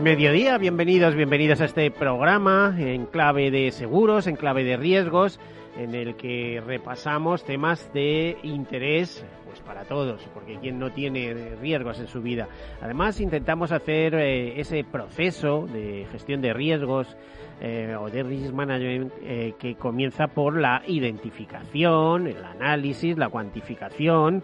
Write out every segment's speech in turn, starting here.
Mediodía, bienvenidos, bienvenidos a este programa en clave de seguros, en clave de riesgos, en el que repasamos temas de interés pues para todos, porque quien no tiene riesgos en su vida. Además, intentamos hacer eh, ese proceso de gestión de riesgos eh, o de risk management eh, que comienza por la identificación, el análisis, la cuantificación,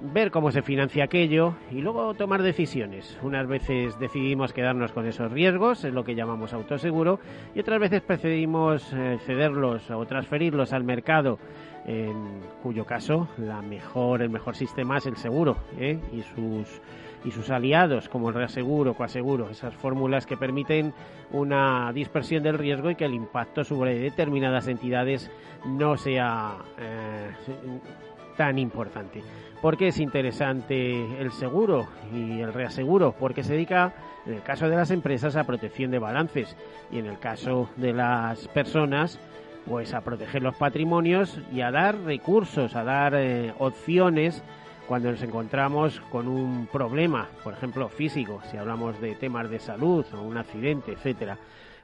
ver cómo se financia aquello y luego tomar decisiones. Unas veces decidimos quedarnos con esos riesgos, es lo que llamamos autoseguro, y otras veces preferimos eh, cederlos o transferirlos al mercado, en cuyo caso la mejor, el mejor sistema es el seguro ¿eh? y sus y sus aliados como el reaseguro, coaseguro, esas fórmulas que permiten una dispersión del riesgo y que el impacto sobre determinadas entidades no sea eh, tan importante. ¿Por qué es interesante el seguro y el reaseguro? Porque se dedica, en el caso de las empresas, a protección de balances y en el caso de las personas, pues a proteger los patrimonios y a dar recursos, a dar eh, opciones cuando nos encontramos con un problema, por ejemplo, físico, si hablamos de temas de salud o un accidente, etcétera.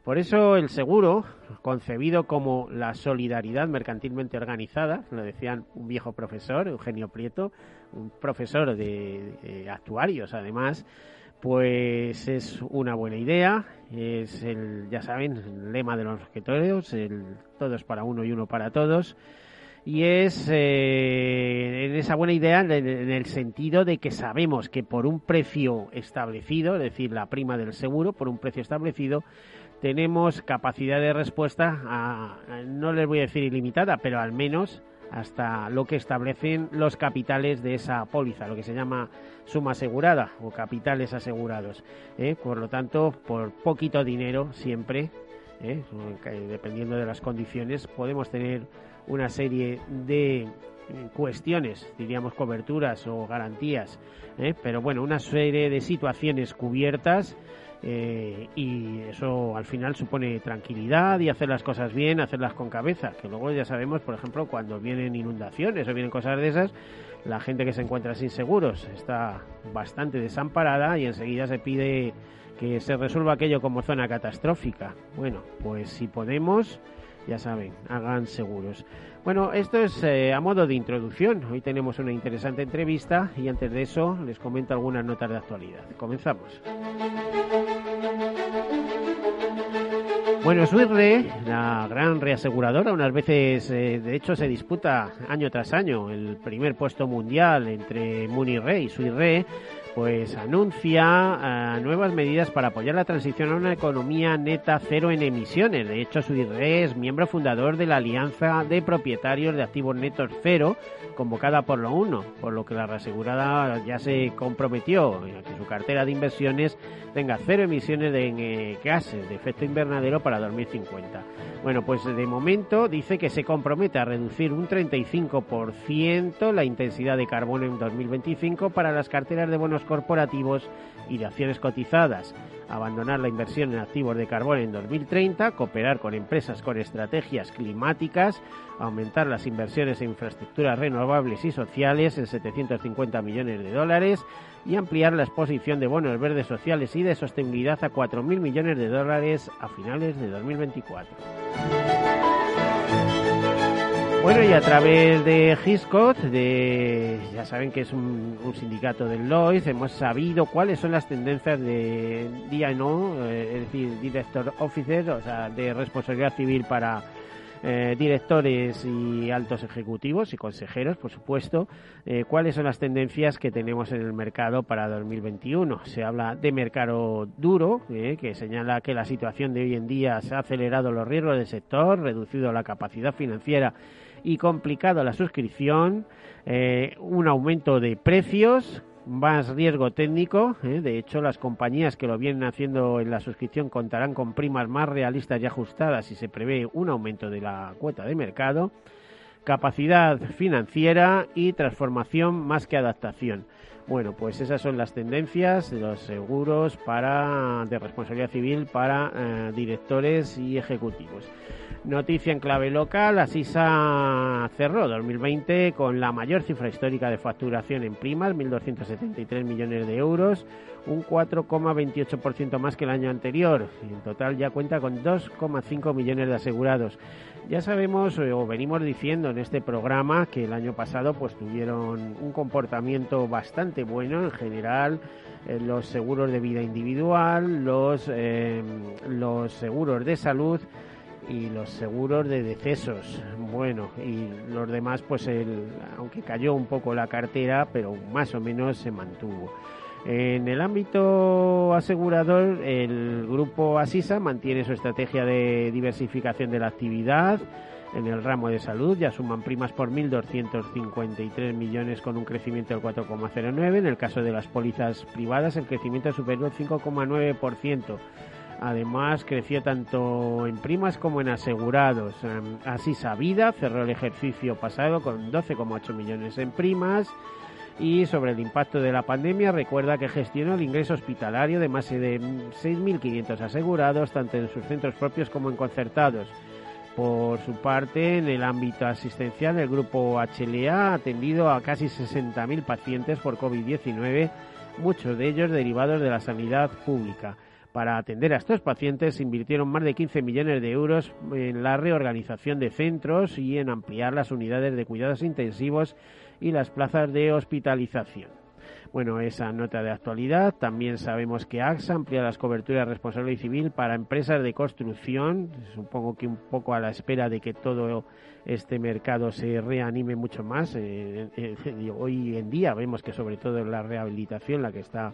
Por eso el seguro, concebido como la solidaridad mercantilmente organizada, lo decían un viejo profesor, Eugenio Prieto, un profesor de, actuarios además, pues es una buena idea, es el, ya saben, el lema de los objetorios, el todos para uno y uno para todos, y es eh, esa buena idea en el sentido de que sabemos que por un precio establecido, es decir, la prima del seguro, por un precio establecido, tenemos capacidad de respuesta, a, no les voy a decir ilimitada, pero al menos hasta lo que establecen los capitales de esa póliza, lo que se llama suma asegurada o capitales asegurados. ¿eh? Por lo tanto, por poquito dinero siempre, ¿eh? dependiendo de las condiciones, podemos tener una serie de cuestiones, diríamos coberturas o garantías, ¿eh? pero bueno, una serie de situaciones cubiertas eh, y eso al final supone tranquilidad y hacer las cosas bien, hacerlas con cabeza, que luego ya sabemos, por ejemplo, cuando vienen inundaciones o vienen cosas de esas, la gente que se encuentra sin seguros está bastante desamparada y enseguida se pide que se resuelva aquello como zona catastrófica. Bueno, pues si podemos, ya saben, hagan seguros. Bueno, esto es eh, a modo de introducción. Hoy tenemos una interesante entrevista y antes de eso les comento algunas notas de actualidad. Comenzamos. Bueno, Swiss Re, la gran reaseguradora, unas veces, eh, de hecho, se disputa año tras año el primer puesto mundial entre Munich Re y Swiss Re, pues anuncia eh, nuevas medidas para apoyar la transición a una economía neta cero en emisiones. De hecho, Swiss Re es miembro fundador de la Alianza de Propietarios de Activos Netos Cero, convocada por la UNO, por lo que la reasegurada ya se comprometió a que su cartera de inversiones tenga cero emisiones de eh, gases de efecto invernadero para 2050. Bueno, pues de momento dice que se compromete a reducir un 35% la intensidad de carbono en 2025 para las carteras de bonos corporativos y de acciones cotizadas, abandonar la inversión en activos de carbono en 2030, cooperar con empresas con estrategias climáticas, aumentar las inversiones en infraestructuras renovables y sociales en 750 millones de dólares y ampliar la exposición de bonos verdes sociales y de sostenibilidad a 4.000 millones de dólares a finales de 2024. Bueno, y a través de Giscot, de, ya saben que es un, sindicato del Lloyd, hemos sabido cuáles son las tendencias de DNO, eh, es decir, Director Officer, o sea, de responsabilidad civil para eh, directores y altos ejecutivos y consejeros, por supuesto, eh, cuáles son las tendencias que tenemos en el mercado para 2021. Se habla de mercado duro, eh, que señala que la situación de hoy en día se ha acelerado los riesgos del sector, reducido la capacidad financiera y complicado la suscripción, un aumento de precios más riesgo técnico. ¿eh? De hecho, las compañías que lo vienen haciendo en la suscripción contarán con primas más realistas y ajustadas y se prevé un aumento de la cuota de mercado. Capacidad financiera y transformación más que adaptación. Bueno, pues esas son las tendencias de los seguros para de responsabilidad civil para eh, directores y ejecutivos. Noticia en clave local, Asisa cerró 2020 con la mayor cifra histórica de facturación en primas, 1.273 millones de euros, un 4,28% más que el año anterior. En total ya cuenta con 2,5 millones de asegurados. Ya sabemos eh, o venimos diciendo en este programa que el año pasado pues tuvieron un comportamiento bastante bueno en general eh, los seguros de vida individual, los, eh, los seguros de salud y los seguros de decesos. Bueno, y los demás, pues el, aunque cayó un poco la cartera, pero más o menos se mantuvo. En el ámbito asegurador, el grupo Asisa mantiene su estrategia de diversificación de la actividad. En el ramo de salud ya suman primas por 1.253 millones con un crecimiento del 4,09. En el caso de las pólizas privadas, el crecimiento es superior al 5,9%. Además, creció tanto en primas como en asegurados. Em, así Sabida cerró el ejercicio pasado con 12,8 millones en primas. Y sobre el impacto de la pandemia, recuerda que gestionó el ingreso hospitalario de más de 6.500 asegurados, tanto en sus centros propios como en concertados. Por su parte, en el ámbito asistencial, el grupo HLA ha atendido a casi 60.000 pacientes por COVID-19, muchos de ellos derivados de la sanidad pública. Para atender a estos pacientes se invirtieron más de 15 millones de euros en la reorganización de centros y en ampliar las unidades de cuidados intensivos y las plazas de hospitalización. Bueno, esa nota de actualidad. También sabemos que AXA amplía las coberturas responsable y civil para empresas de construcción. Supongo que un poco a la espera de que todo este mercado se reanime mucho más. Eh, eh, hoy en día vemos que sobre todo la rehabilitación la que está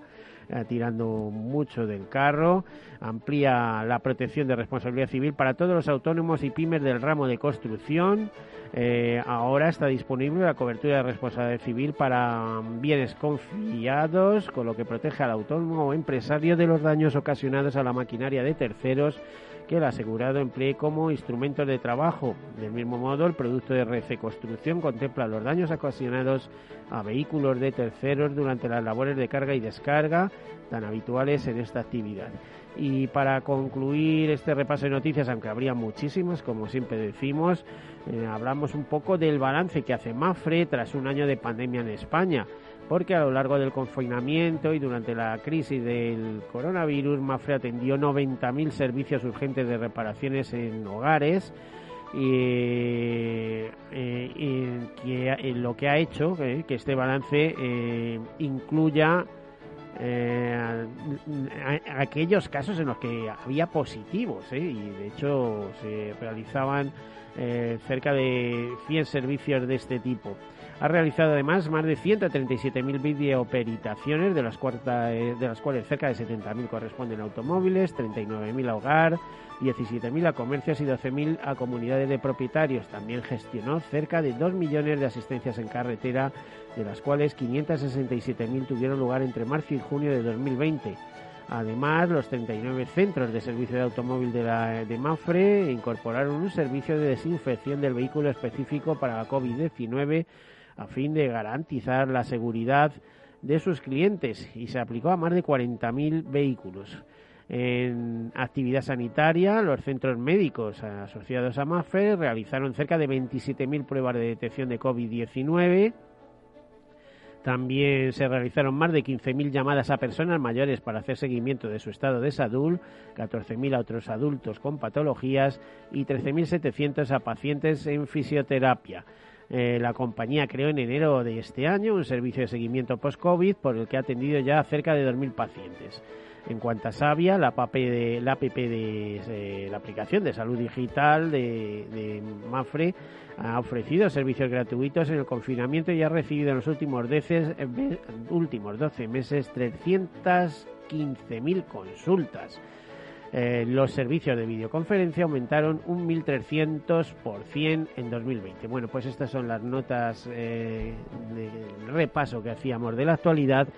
eh, tirando mucho del carro, amplía la protección de responsabilidad civil para todos los autónomos y pymes del ramo de construcción. Eh, ahora está disponible la cobertura de responsabilidad civil para bienes confiados, con lo que protege al autónomo o empresario de los daños ocasionados a la maquinaria de terceros que el asegurado emplee como instrumentos de trabajo. Del mismo modo, el producto de RC Construcción contempla los daños ocasionados a vehículos de terceros durante las labores de carga y descarga tan habituales en esta actividad. Y para concluir este repaso de noticias, aunque habría muchísimas, como siempre decimos, eh, hablamos un poco del balance que hace Mafre tras un año de pandemia en España porque a lo largo del confinamiento y durante la crisis del coronavirus, Mafre atendió 90.000 servicios urgentes de reparaciones en hogares y, eh, que, lo que ha hecho eh, que este balance eh, incluya aquellos casos en los que había positivos y de hecho se realizaban cerca de 100 servicios de este tipo. Ha realizado además más de 137.000 videoperitaciones, de las, de las cuales cerca de 70.000 corresponden a automóviles, 39.000 a hogar, 17.000 a comercios y 12.000 a comunidades de propietarios. También gestionó cerca de 2 millones de asistencias en carretera, de las cuales 567.000 tuvieron lugar entre marzo y junio de 2020. Además, los 39 centros de servicio de automóvil de, la, de Mafre incorporaron un servicio de desinfección del vehículo específico para la COVID-19 a fin de garantizar la seguridad de sus clientes y se aplicó a más de 40.000 vehículos. En actividad sanitaria, los centros médicos asociados a MAFE realizaron cerca de 27.000 pruebas de detección de COVID-19 También se realizaron más de 15.000 llamadas a personas mayores para hacer seguimiento de su estado de salud, 14.000 a otros adultos con patologías y 13.700 a pacientes en fisioterapia. Eh, la compañía creó en enero de este año un servicio de seguimiento post-COVID por el que ha atendido ya cerca de 2.000 pacientes. En cuanto a Sabia, la app de, la, app de eh, la aplicación de salud digital de, Mafre ha ofrecido servicios gratuitos en el confinamiento y ha recibido en los últimos, deces, eh, últimos 12 meses 315.000 consultas. Eh, los servicios de videoconferencia aumentaron un 1.300% en 2020. Bueno, pues estas son las notas de repaso que hacíamos de la actualidad.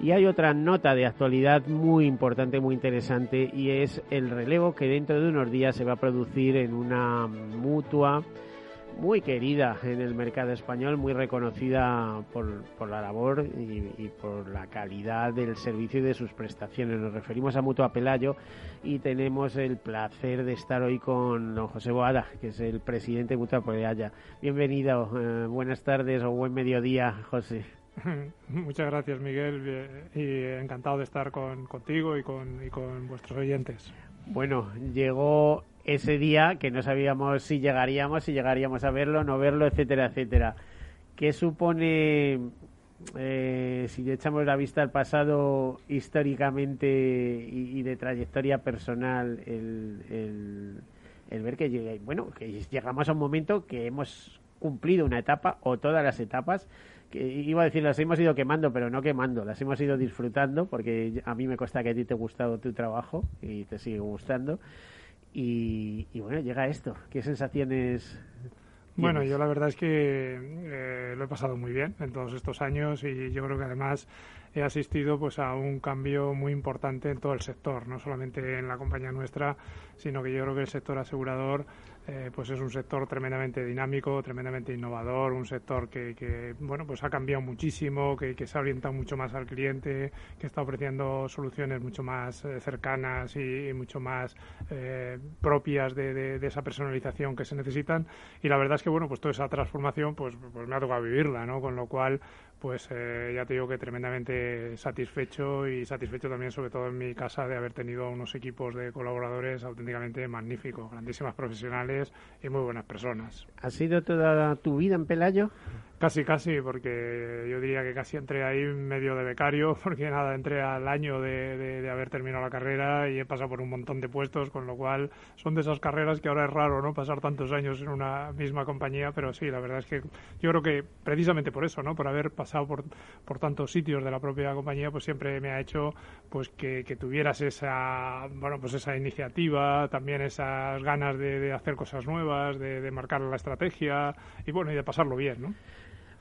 Y hay otra nota de actualidad muy importante, muy interesante, y es el relevo que dentro de unos días se va a producir en una mutua muy querida en el mercado español, muy reconocida por, por la labor y, por la calidad del servicio y de sus prestaciones. Nos referimos a Mutua Pelayo y tenemos el placer de estar hoy con don José Boada, que es el presidente de Mutua Pelayo. Bienvenido, eh, buenas tardes o buen mediodía, José. Muchas gracias, Miguel, y encantado de estar con, contigo y con, y con vuestros oyentes. Bueno, llegó ese día que no sabíamos si llegaríamos, si llegaríamos a verlo, no verlo, etcétera, etcétera. ¿Qué supone, eh, si echamos la vista al pasado históricamente y, de trayectoria personal, el, el, ver que, bueno, que llegamos a un momento que hemos cumplido una etapa o todas las etapas que iba a decir las hemos ido quemando, pero no quemando, las hemos ido disfrutando porque a mí me cuesta que a ti te ha gustado tu trabajo y te sigue gustando. Y, bueno, llega esto. ¿Qué sensaciones bueno, yo la verdad es que eh, lo he pasado muy bien en todos estos años y yo creo que además he asistido pues a un cambio muy importante en todo el sector, no solamente en la compañía nuestra, sino que yo creo que el sector asegurador eh, pues es un sector tremendamente dinámico, tremendamente innovador, un sector que, bueno pues ha cambiado muchísimo, que, se ha orientado mucho más al cliente, que está ofreciendo soluciones mucho más eh, cercanas y, mucho más eh, propias de, esa personalización que se necesitan. Y la verdad es que bueno pues toda esa transformación pues, pues me ha tocado vivirla, ¿no? Con lo cual pues ya te digo que tremendamente satisfecho y satisfecho también sobre todo en mi casa de haber tenido unos equipos de colaboradores auténticamente magníficos, grandísimas profesionales y muy buenas personas. ¿Ha sido toda tu vida en Pelayo? Casi, casi, porque yo diría que casi entré ahí medio de becario, porque nada, entré al año de, de, haber terminado la carrera y he pasado por un montón de puestos, con lo cual son de esas carreras que ahora es raro, ¿no? Pasar tantos años en una misma compañía, pero sí, la verdad es que yo creo que precisamente por eso, ¿no? Por haber pasado por, por tantos sitios de la propia compañía, pues siempre me ha hecho pues que, que tuvieras esa, bueno, pues esa iniciativa, también esas ganas de, de hacer cosas nuevas, de, de marcar la estrategia y bueno, y de pasarlo bien, ¿no?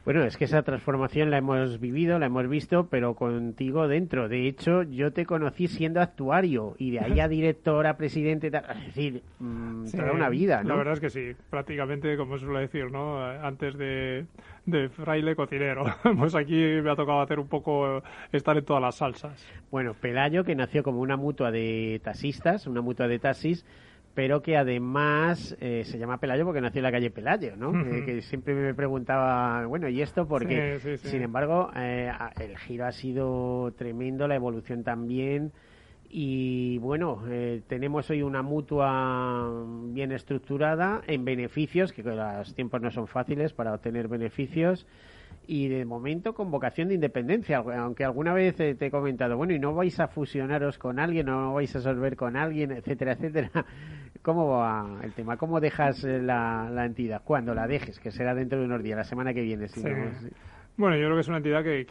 Bueno, es que esa transformación la hemos vivido, la hemos visto, pero contigo dentro. De hecho, yo te conocí siendo actuario y de ahí a director, a presidente, es decir, mm, toda una vida, ¿no? La verdad es que sí, prácticamente, como suele decir, ¿no? Antes de, de fraile cocinero. pues aquí me ha tocado hacer un poco, estar en todas las salsas. Bueno, Pelayo, que nació como una mutua de taxistas, una mutua de taxis, pero que además eh, se llama Pelayo porque nació en la calle Pelayo, ¿no? Eh, que siempre me preguntaba, bueno, ¿y esto? Porque, sin embargo, eh, el giro ha sido tremendo, la evolución también. Y bueno, tenemos hoy una mutua bien estructurada en beneficios, que los tiempos no son fáciles para obtener beneficios y de momento con vocación de independencia, aunque alguna vez te he comentado, bueno, y no vais a fusionaros con alguien, no vais a solver con alguien, etcétera, etcétera. ¿Cómo va el tema? ¿Cómo dejas la, la entidad? ¿Cuándo la dejes? Que será dentro de unos días, la semana que viene. Si bueno, yo creo que es una entidad que,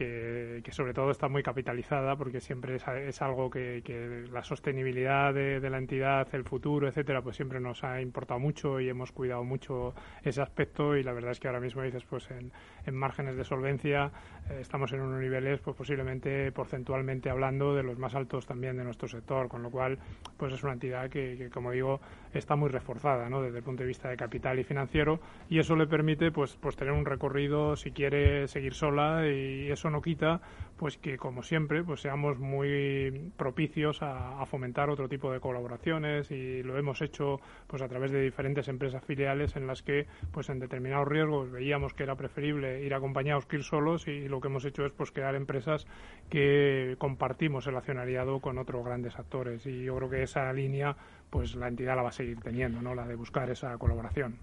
que, sobre todo está muy capitalizada porque siempre es, algo que, que, la sostenibilidad de, la entidad, el futuro, etcétera, pues siempre nos ha importado mucho y hemos cuidado mucho ese aspecto y la verdad es que ahora mismo dices, pues en, en márgenes de solvencia eh, estamos en unos niveles, pues posiblemente porcentualmente hablando, de los más altos también de nuestro sector, con lo cual, pues es una entidad que, como digo, está muy reforzada, ¿no? Desde el punto de vista de capital y financiero y eso le permite, pues, pues tener un recorrido, si quiere seguir sola y eso no quita pues que como siempre pues seamos muy propicios a, fomentar otro tipo de colaboraciones y lo hemos hecho pues a través de diferentes empresas filiales en las que pues en determinados riesgos veíamos que era preferible ir acompañados que ir solos y lo que hemos hecho es pues crear empresas que compartimos el accionariado con otros grandes actores y yo creo que esa línea pues la entidad la va a seguir teniendo, ¿no? La de buscar esa colaboración.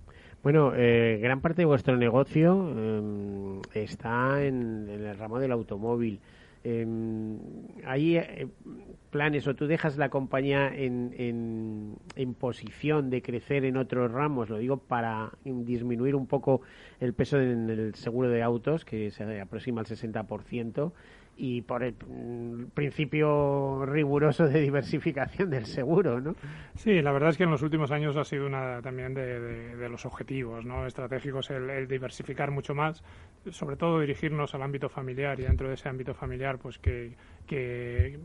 Bueno, eh, gran parte de vuestro negocio em, está en, el ramo del automóvil. Eh, ¿Hay planes o tú dejas la compañía en, en, en, posición de crecer en otros ramos? Lo digo para disminuir un poco el peso en el seguro de autos, que se aproxima al 60%, y por el mm, principio riguroso de diversificación del seguro, ¿no? Sí, la verdad es que en los últimos años ha sido una también de, de, los objetivos ¿no? estratégicos el, diversificar mucho más, sobre todo dirigirnos al ámbito familiar y dentro de ese ámbito familiar pues que, que,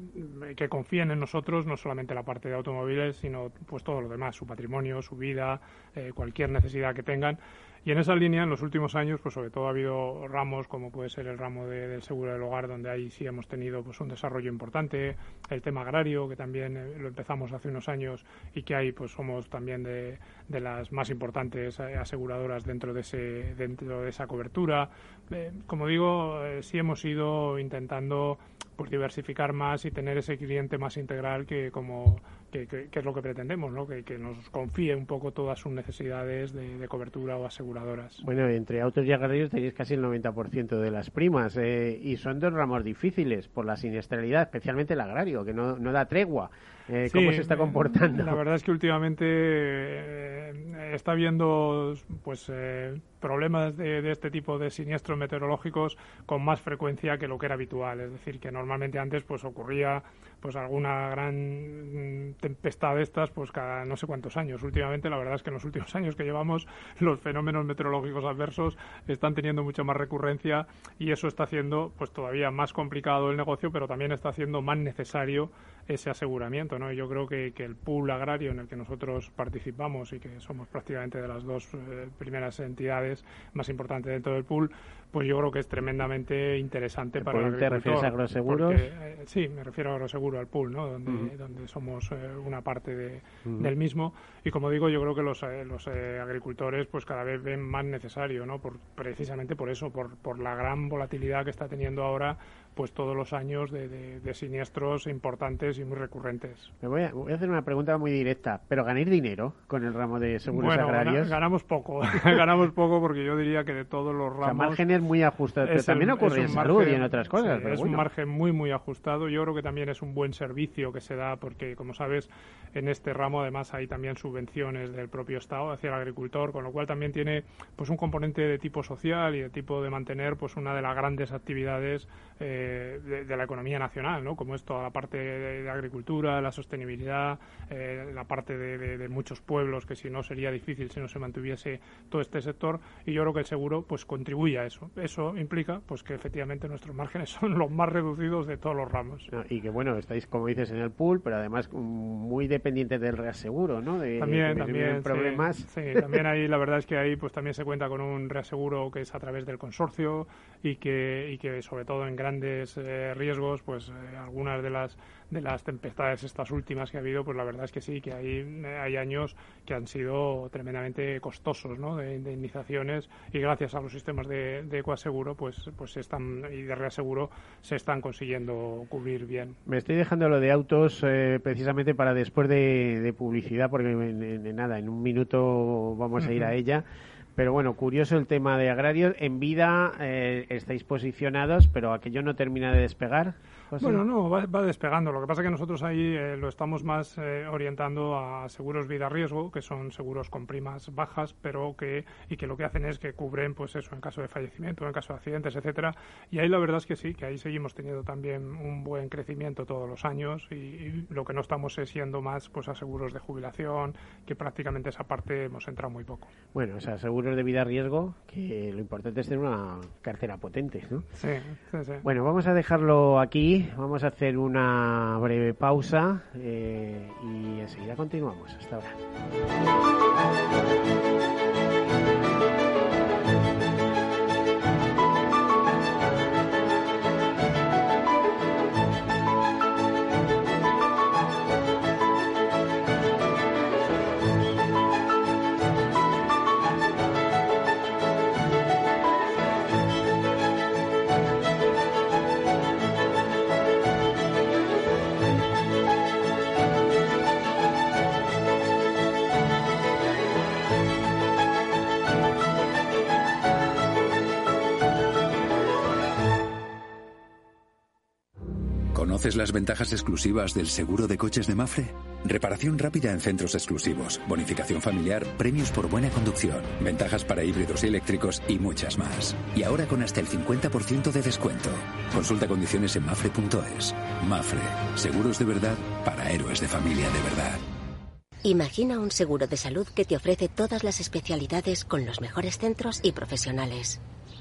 confíen en nosotros, no solamente la parte de automóviles, sino pues todo lo demás, su patrimonio, su vida, eh, cualquier necesidad que tengan y en esa línea, en los últimos años, pues sobre todo ha habido ramos como puede ser el ramo del seguro del hogar, donde ahí sí hemos tenido pues un desarrollo importante, el tema agrario, que también eh, lo empezamos hace unos años y que ahí pues somos también de, de las más importantes eh, aseguradoras dentro de ese dentro de esa cobertura. Eh, como digo, sí hemos ido intentando pues diversificar más y tener ese cliente más integral que como que, es lo que pretendemos, ¿no? Que, que, nos confíe un poco todas sus necesidades de, cobertura o aseguradoras. Bueno, entre autos y agarrillos tenéis casi el 90% de las primas eh, y son dos ramos difíciles por la siniestralidad, especialmente el agrario, que no, no da tregua. Eh, ¿Cómo se está comportando? La verdad es que últimamente eh, está habiendo pues eh, problemas de, este tipo de siniestros meteorológicos con más frecuencia que lo que era habitual. Es decir, que normalmente antes pues ocurría pues alguna gran tempestad de estas pues cada no sé cuántos años. Últimamente la verdad es que en los últimos años que llevamos los fenómenos meteorológicos adversos están teniendo mucha más recurrencia y eso está haciendo pues todavía más complicado el negocio, pero también está haciendo más necesario ese aseguramiento. ¿no? Yo creo que, que, el pool agrario en el que nosotros participamos y que somos prácticamente de las dos eh, primeras entidades más importantes dentro del pool, pues yo creo que es tremendamente interesante para el ¿Te refieres a agroseguros? Eh, sí, me refiero a agroseguro, al pool, ¿no? donde, donde somos eh, una parte de, del mismo. Y como digo, yo creo que los, los agricultores pues cada vez ven más necesario, ¿no? Por, precisamente por eso, por, por la gran volatilidad que está teniendo ahora pues todos los años de, siniestros importantes y muy recurrentes. Me voy a, hacer una pregunta muy directa, pero ¿ganar dinero con el ramo de seguros agrarios? ganamos poco, ganamos poco porque yo diría que de todos los ramos... O sea, márgenes muy ajustados, pero también ocurre en salud y en otras cosas. es un margen muy, muy ajustado. Yo creo que también es un buen servicio que se da porque, como sabes, en este ramo además hay también subvenciones del propio Estado hacia el agricultor, con lo cual también tiene pues un componente de tipo social y de tipo de mantener pues una de las grandes actividades eh, de, la economía nacional, ¿no? como es toda la parte de, agricultura, la sostenibilidad, eh, la parte de, muchos pueblos, que si no sería difícil si no se mantuviese todo este sector, y yo creo que el seguro pues contribuye a eso. Eso implica pues que efectivamente nuestros márgenes son los más reducidos de todos los ramos. y que bueno, estáis como dices en el pool, pero además muy dependientes del reaseguro, ¿no? De, también, también, problemas. Sí, también ahí la verdad es que ahí pues también se cuenta con un reaseguro que es a través del consorcio y que, y que sobre todo en grandes eh, riesgos, pues eh, algunas de las de las tempestades estas últimas que ha habido, pues la verdad es que sí, que hay, hay años que han sido tremendamente costosos, ¿no? De indemnizaciones y gracias a los sistemas de, de ecoaseguro, pues, pues se están y de reaseguro se están consiguiendo cubrir bien. Me estoy dejando lo de autos eh, precisamente para después de, publicidad, porque en, nada, en un minuto vamos a ir a ella. Pero bueno, curioso el tema de agrarios. En vida eh, estáis posicionados, pero aquello no termina de despegar. Bueno, no, va, despegando. Lo que pasa es que nosotros ahí eh, lo estamos más eh, orientando a seguros vida riesgo, que son seguros con primas bajas, pero que y que lo que hacen es que cubren, pues eso, en caso de fallecimiento, en caso de accidentes, etcétera. Y ahí la verdad es que sí, que ahí seguimos teniendo también un buen crecimiento todos los años y, lo que no estamos es siendo más, pues a seguros de jubilación, que prácticamente esa parte hemos entrado muy poco. Bueno, o sea, seguros de vida riesgo, que lo importante es tener una cartera potente, ¿no? Sí, sí, sí. Bueno, vamos a dejarlo aquí vamos a hacer una breve pausa eh, y enseguida continuamos. Hasta ahora. Las ventajas exclusivas del seguro de coches de Mafre? Reparación rápida en centros exclusivos, bonificación familiar, premios por buena conducción, ventajas para híbridos y eléctricos y muchas más. Y ahora con hasta el 50% de descuento. Consulta condiciones en mafre.es. Mafre, seguros de verdad para héroes de familia de verdad. Imagina un seguro de salud que te ofrece todas las especialidades con los mejores centros y profesionales.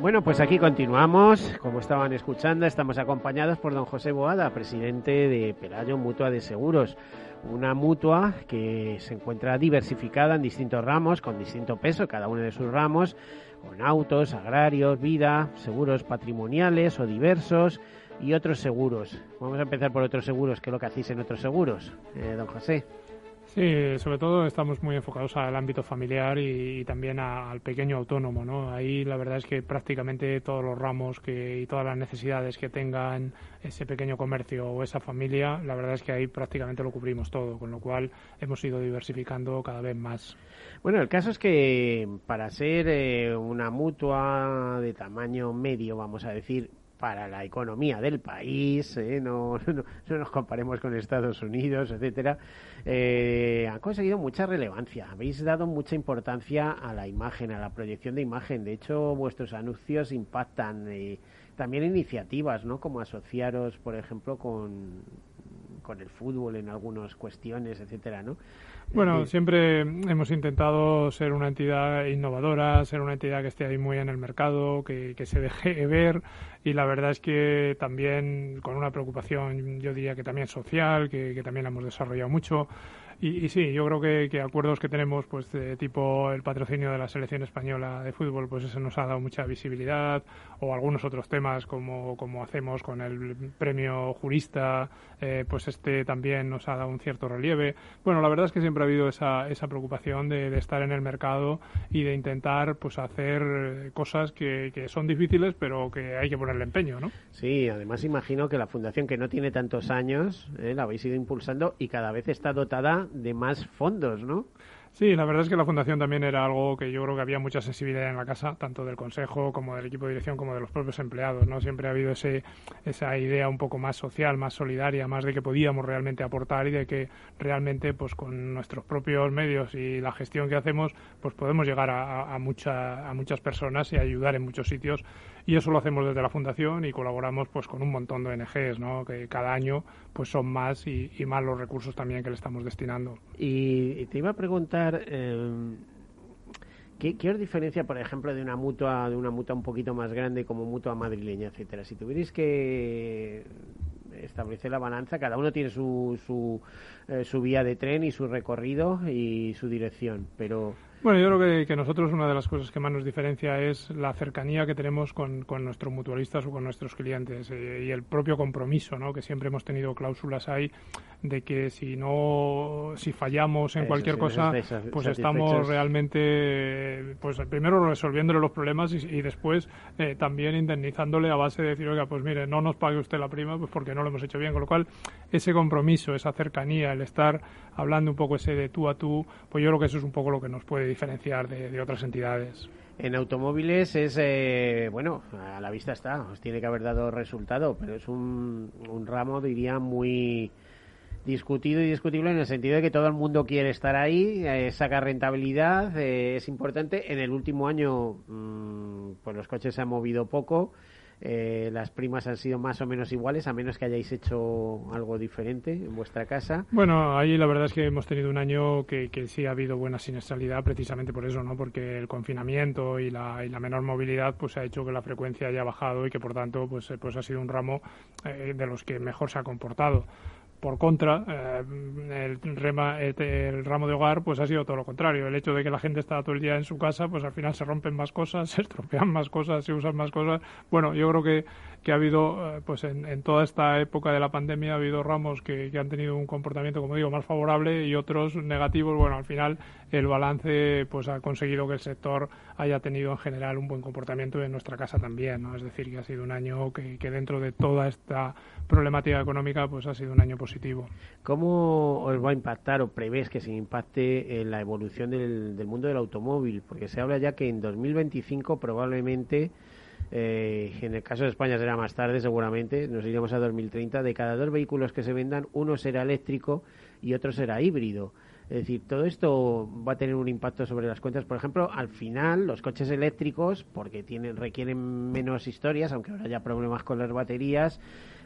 Bueno, pues aquí continuamos. Como estaban escuchando, estamos acompañados por don José Boada, presidente de Pelayo Mutua de Seguros. Una mutua que se encuentra diversificada en distintos ramos, con distinto peso, cada uno de sus ramos, con autos, agrarios, vida, seguros patrimoniales o diversos y otros seguros. Vamos a empezar por otros seguros, que es lo que hacéis en otros seguros, eh, don José. Sí, sobre todo estamos muy enfocados al ámbito familiar y, también al pequeño autónomo, ¿no? Ahí la verdad es que prácticamente todos los ramos que, y todas las necesidades que tengan ese pequeño comercio o esa familia, la verdad es que ahí prácticamente lo cubrimos todo, con lo cual hemos ido diversificando cada vez más. Bueno, el caso es que para ser eh, una mutua de tamaño medio, vamos a decir, para la economía del país, ¿eh? no, no, nos comparemos con Estados Unidos, etcétera, eh, ha conseguido mucha relevancia. Habéis dado mucha importancia a la imagen, a la proyección de imagen. De hecho, vuestros anuncios impactan. Eh, también iniciativas, ¿no? Como asociaros, por ejemplo, con, con el fútbol en algunas cuestiones, etcétera, ¿no? Bueno, siempre hemos intentado ser una entidad innovadora, ser una entidad que esté ahí muy en el mercado, que, se deje ver y la verdad es que también con una preocupación, yo diría que también social, que, que también la hemos desarrollado mucho. Y, sí, yo creo que, acuerdos que tenemos, pues de tipo el patrocinio de la selección española de fútbol, pues eso nos ha dado mucha visibilidad, o algunos otros temas como, como hacemos con el premio jurista, eh, pues este también nos ha dado un cierto relieve. Bueno, la verdad es que siempre ha habido esa, esa preocupación de, estar en el mercado y de intentar pues hacer cosas que, que son difíciles, pero que hay que ponerle empeño, ¿no? Sí, además imagino que la fundación que no tiene tantos años, eh, la habéis ido impulsando y cada vez está dotada de más fondos, ¿no? Sí, la verdad es que la fundación también era algo que yo creo que había mucha sensibilidad en la casa, tanto del consejo como del equipo de dirección como de los propios empleados, ¿no? Siempre ha habido ese, esa idea un poco más social, más solidaria, más de que podíamos realmente aportar y de que realmente, pues con nuestros propios medios y la gestión que hacemos, pues podemos llegar a, a, mucha, a muchas personas y ayudar en muchos sitios y eso lo hacemos desde la fundación y colaboramos pues con un montón de ONGs, ¿no? Que cada año pues son más y, más los recursos también que le estamos destinando. Y, te iba a preguntar eh, ¿qué, ¿qué, os diferencia, por ejemplo, de una mutua de una mutua un poquito más grande como mutua madrileña, etcétera? Si tuvierais que establecer la balanza, cada uno tiene su su, eh, su vía de tren y su recorrido y su dirección, pero bueno, yo creo que, nosotros una de las cosas que más nos diferencia es la cercanía que tenemos con, nuestros mutualistas o con nuestros clientes eh, y el propio compromiso, ¿no? Que siempre hemos tenido cláusulas ahí de que si no, si fallamos en cualquier cosa, pues estamos realmente, pues primero resolviéndole los problemas y, después eh, también indemnizándole a base de decir, oiga, pues mire, no nos pague usted la prima, pues porque no lo hemos hecho bien. Con lo cual, ese compromiso, esa cercanía, el estar hablando un poco ese de tú a tú, pues yo creo que eso es un poco lo que nos puede diferenciar de, otras entidades. En automóviles es, eh, bueno, a la vista está, os tiene que haber dado resultado, pero es un, un ramo, diría, muy discutido y discutible en el sentido de que todo el mundo quiere estar ahí, eh, saca rentabilidad, eh, es importante. En el último año, mm, pues los coches se han movido poco eh, las primas han sido más o menos iguales, a menos que hayáis hecho algo diferente en vuestra casa. Bueno, ahí la verdad es que hemos tenido un año que, que sí ha habido buena siniestralidad precisamente por eso, ¿no? Porque el confinamiento y la, y la menor movilidad pues ha hecho que la frecuencia haya bajado y que por tanto pues, pues ha sido un ramo eh, de los que mejor se ha comportado. Por contra, eh, el, rema, el, ramo de hogar pues ha sido todo lo contrario. El hecho de que la gente está todo el día en su casa, pues al final se rompen más cosas, se estropean más cosas, se usan más cosas. Bueno, yo creo que, que ha habido, eh, pues en, en, toda esta época de la pandemia, ha habido ramos que, que, han tenido un comportamiento, como digo, más favorable y otros negativos. Bueno, al final el balance pues ha conseguido que el sector haya tenido en general un buen comportamiento en nuestra casa también, ¿no? Es decir, que ha sido un año que, que dentro de toda esta problemática económica, pues ha sido un año positivo. ¿Cómo os va a impactar o prevés que se impacte en la evolución del, del mundo del automóvil? Porque se habla ya que en 2025 probablemente eh, en el caso de España será más tarde, seguramente, nos iremos a 2030. De cada dos vehículos que se vendan, uno será eléctrico y otro será híbrido. Es decir, todo esto va a tener un impacto sobre las cuentas. Por ejemplo, al final, los coches eléctricos, porque tienen, requieren menos historias, aunque ahora haya problemas con las baterías,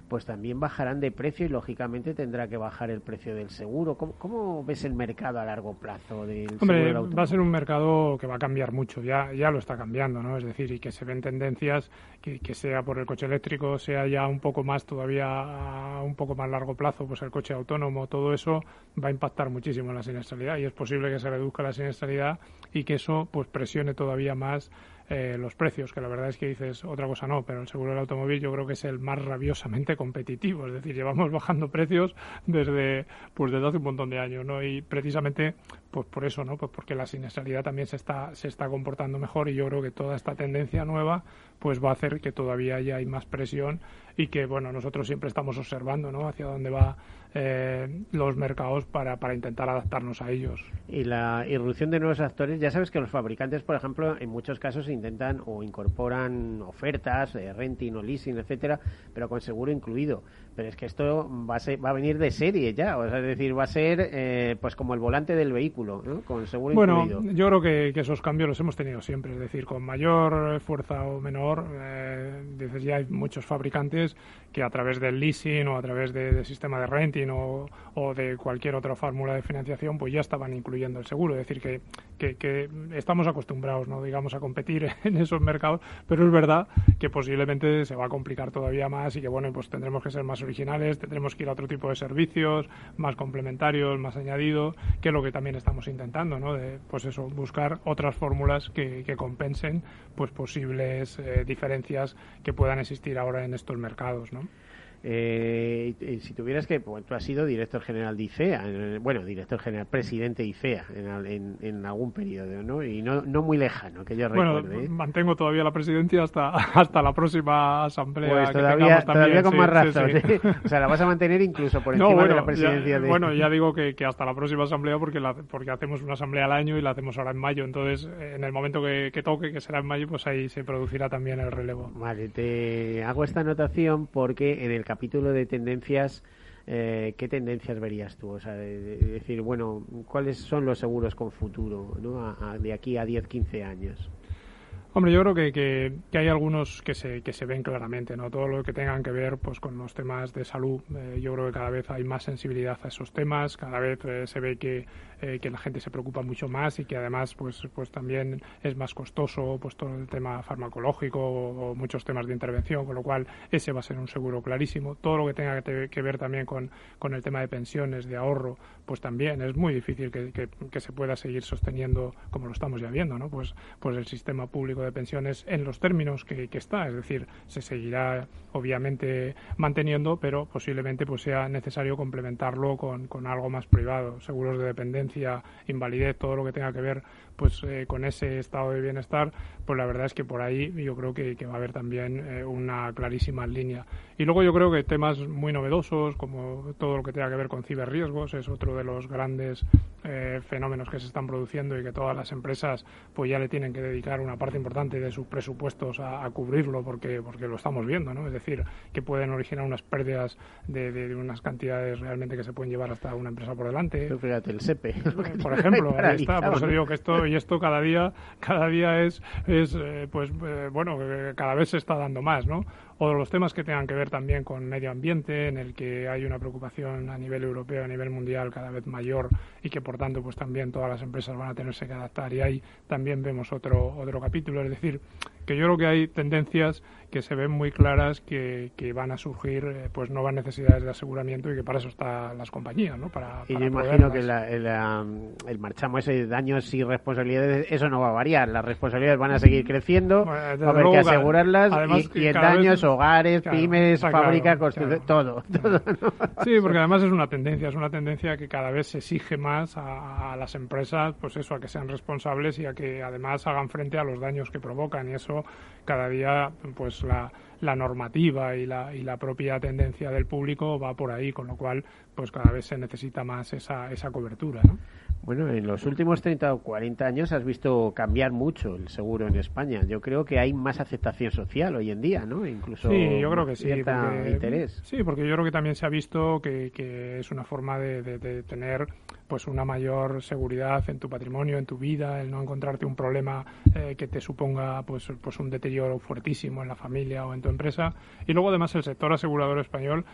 pues también bajarán de precio y lógicamente tendrá que bajar el precio del seguro. ¿Cómo, ves el mercado a largo plazo del Hombre, seguro va a ser un mercado que va a cambiar mucho, ya, ya lo está cambiando, ¿no? Es decir, y que se ven tendencias que, que sea por el coche eléctrico, sea ya un poco más todavía a un poco más largo plazo, pues el coche autónomo, todo eso va a impactar muchísimo en la siniestralidad y es posible que se reduzca la siniestralidad y que eso pues presione todavía más eh, los precios, que la verdad es que dices otra cosa no, pero el seguro del automóvil yo creo que es el más rabiosamente competitivo, es decir, llevamos bajando precios desde pues desde hace un montón de años, ¿no? Y precisamente pues por eso, ¿no? Pues porque la siniestralidad también se está se está comportando mejor y yo creo que toda esta tendencia nueva pues va a hacer que todavía haya más presión y que bueno, nosotros siempre estamos observando, ¿no? hacia dónde va eh, los mercados para, para intentar adaptarnos a ellos. Y la irrupción de nuevos actores, ya sabes que los fabricantes, por ejemplo, en muchos casos intentan o incorporan ofertas, de renting o leasing, etcétera, pero con seguro incluido. Pero es que esto va a, ser, va a venir de serie ya, o sea, es decir, va a ser eh, pues como el volante del vehículo, ¿no? con seguro incluido. Bueno, yo creo que, que, esos cambios los hemos tenido siempre, es decir, con mayor fuerza o menor, eh, ya hay muchos fabricantes que a través del leasing o a través de, sistema de renting o, o, de cualquier otra fórmula de financiación, pues ya estaban incluyendo el seguro. Es decir, que, que, estamos acostumbrados, no digamos, a competir en esos mercados, pero es verdad que posiblemente se va a complicar todavía más y que, bueno, pues tendremos que ser más originales, tendremos que ir a otro tipo de servicios, más complementarios, más añadidos, que es lo que también estamos intentando, ¿no? De, pues eso, buscar otras fórmulas que, compensen pues posibles eh, diferencias que puedan existir ahora en estos mercados, ¿no? Eh, si tuvieras que, pues, tú has sido director general de IFEA, bueno, director general, presidente de IFEA en, en, algún periodo, ¿no? Y no, no muy lejano, que yo bueno, recuerde. ¿eh? mantengo todavía la presidencia hasta, hasta la próxima asamblea. Pues todavía, todavía con más razón. ¿eh? O sea, la vas a mantener incluso por encima de la presidencia. de... Bueno, ya digo que, que, hasta la próxima asamblea porque, la, porque hacemos una asamblea al año y la hacemos ahora en mayo. Entonces, en el momento que, que toque, que será en mayo, pues ahí se producirá también el relevo. Vale, te hago esta anotación porque en el capítulo de tendencias, eh, ¿qué tendencias verías tú? O sea, de, decir, bueno, ¿cuáles son los seguros con futuro ¿no? de aquí a 10, 15 años? Hombre, yo creo que, que, hay algunos que se, que se ven claramente, ¿no? Todo lo que tengan que ver pues con los temas de salud, eh, yo creo que cada vez hay más sensibilidad a esos temas, cada vez eh, se ve que eh, que la gente se preocupa mucho más y que además pues pues también es más costoso pues todo el tema farmacológico o, muchos temas de intervención con lo cual ese va a ser un seguro clarísimo. Todo lo que tenga que, ver también con, con el tema de pensiones de ahorro pues también es muy difícil que, que, se pueda seguir sosteniendo como lo estamos ya viendo no pues pues el sistema público de pensiones en los términos que, está es decir se seguirá obviamente manteniendo pero posiblemente pues sea necesario complementarlo con, con algo más privado seguros de dependencia invalidez, todo lo que tenga que ver pues eh, con ese estado de bienestar, pues la verdad es que por ahí yo creo que, va a haber también eh, una clarísima línea. Y luego yo creo que temas muy novedosos, como todo lo que tenga que ver con ciberriesgos, es otro de los grandes eh, fenómenos que se están produciendo y que todas las empresas pues ya le tienen que dedicar una parte importante de sus presupuestos a, cubrirlo porque, porque lo estamos viendo, ¿no? Es decir, que pueden originar unas pérdidas de, unas cantidades realmente que se pueden llevar hasta una empresa por delante. fíjate, el SEPE. Por ejemplo, ahí está, por eso digo que esto y esto cada día cada día es es eh, pues eh, bueno cada vez se está dando más no o los temas que tengan que ver también con medio ambiente, en el que hay una preocupación a nivel europeo, a nivel mundial cada vez mayor y que por tanto pues también todas las empresas van a tenerse que adaptar. Y ahí también vemos otro otro capítulo, es decir, que yo creo que hay tendencias que se ven muy claras que, que van a surgir eh, pues nuevas necesidades de aseguramiento y que para eso están las compañías, ¿no? Para, y yo imagino que la, el, el, marchamo ese de daños y responsabilidades, eso no va a variar, las responsabilidades van a seguir creciendo, va a haber que asegurarlas y, en daños hogares, pymes, fábricas, todo. Sí, porque además es una tendencia, es una tendencia que cada vez se exige más a, las empresas, pues eso, a que sean responsables y a que además hagan frente a los daños que provocan y eso cada día, pues la, la normativa y la, y la propia tendencia del público va por ahí, con lo cual, pues cada vez se necesita más esa, esa cobertura, ¿no? Bueno, en los últimos 30 o 40 años has visto cambiar mucho el seguro en España. Yo creo que hay más aceptación social hoy en día, ¿no? Incluso sí, yo creo que sí, interés. Sí, porque yo creo que también se ha visto que, que es una forma de, de, tener pues una mayor seguridad en tu patrimonio, en tu vida, el no encontrarte un problema eh, que te suponga pues, pues un deterioro fuertísimo en la familia o en tu empresa. Y luego además el sector asegurador español,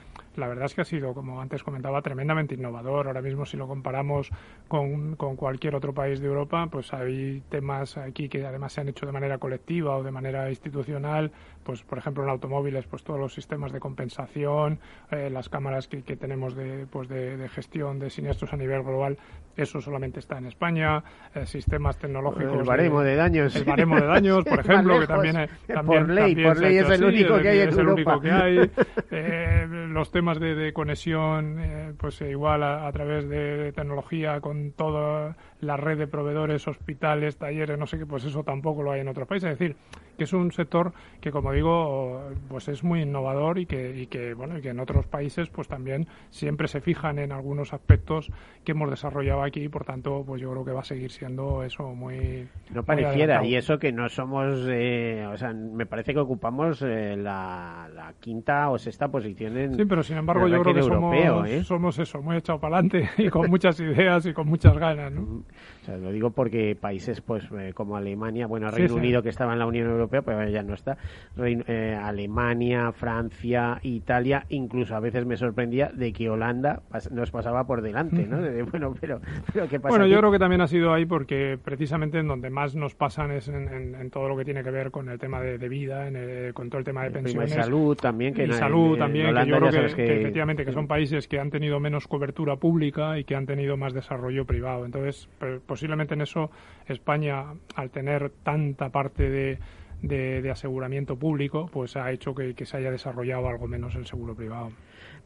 la verdad es que ha sido, como antes comentaba, tremendamente innovador. Ahora mismo si lo comparamos con, con cualquier otro país de Europa, pues hay temas aquí que además se han hecho de manera colectiva o de manera institucional, pues por ejemplo en automóviles, pues todos los sistemas de compensación, eh, las cámaras que, que tenemos de, pues de, de gestión de siniestros a nivel global, eso solamente está en España, eh, sistemas tecnológicos. El baremo de, daños. El baremo de daños, por ejemplo, que también, también, por ley, también por ley es el único que hay en es Europa. el único que hay. Eh, los temas de, de conexión, eh, pues igual a, a, través de tecnología con toda la red de proveedores, hospitales, talleres, no sé qué, pues eso tampoco lo hay en otros países. Es decir, que es un sector que, como digo, pues es muy innovador y que, y que bueno, y que en otros países, pues también siempre se fijan en algunos aspectos que hemos desarrollado aquí y por tanto, pues yo creo que va a seguir siendo eso muy. No pareciera, y eso que no somos, eh, o sea, me parece que ocupamos eh, la, la, quinta o sexta posición en. Sí, pero sin embargo, yo creo que europeo, somos, ¿eh? somos eso, muy echado para adelante y con muchas ideas y con muchas ganas, ¿no? O sea, lo digo porque países, pues, eh, como Alemania, bueno, Reino sí. Unido que estaba en la Unión Europea, pero ya no está. Reino- eh, Alemania, Francia, Italia, incluso a veces me sorprendía de que Holanda pas- nos pasaba por delante, ¿no? De- bueno, pero, pero ¿qué pasa? Bueno, yo creo que también ha sido ahí porque precisamente en donde más nos pasan es en, en- en todo lo que tiene que ver con el tema de, de vida, en el- con todo el tema de y pensiones. salud también, que y en- salud también, que yo creo que, que que- efectivamente que son países que han tenido menos cobertura pública y que han tenido más desarrollo privado. Entonces, posiblemente en eso España, al tener tanta parte de, de- aseguramiento público, pues ha hecho que, que se haya desarrollado algo menos el seguro privado.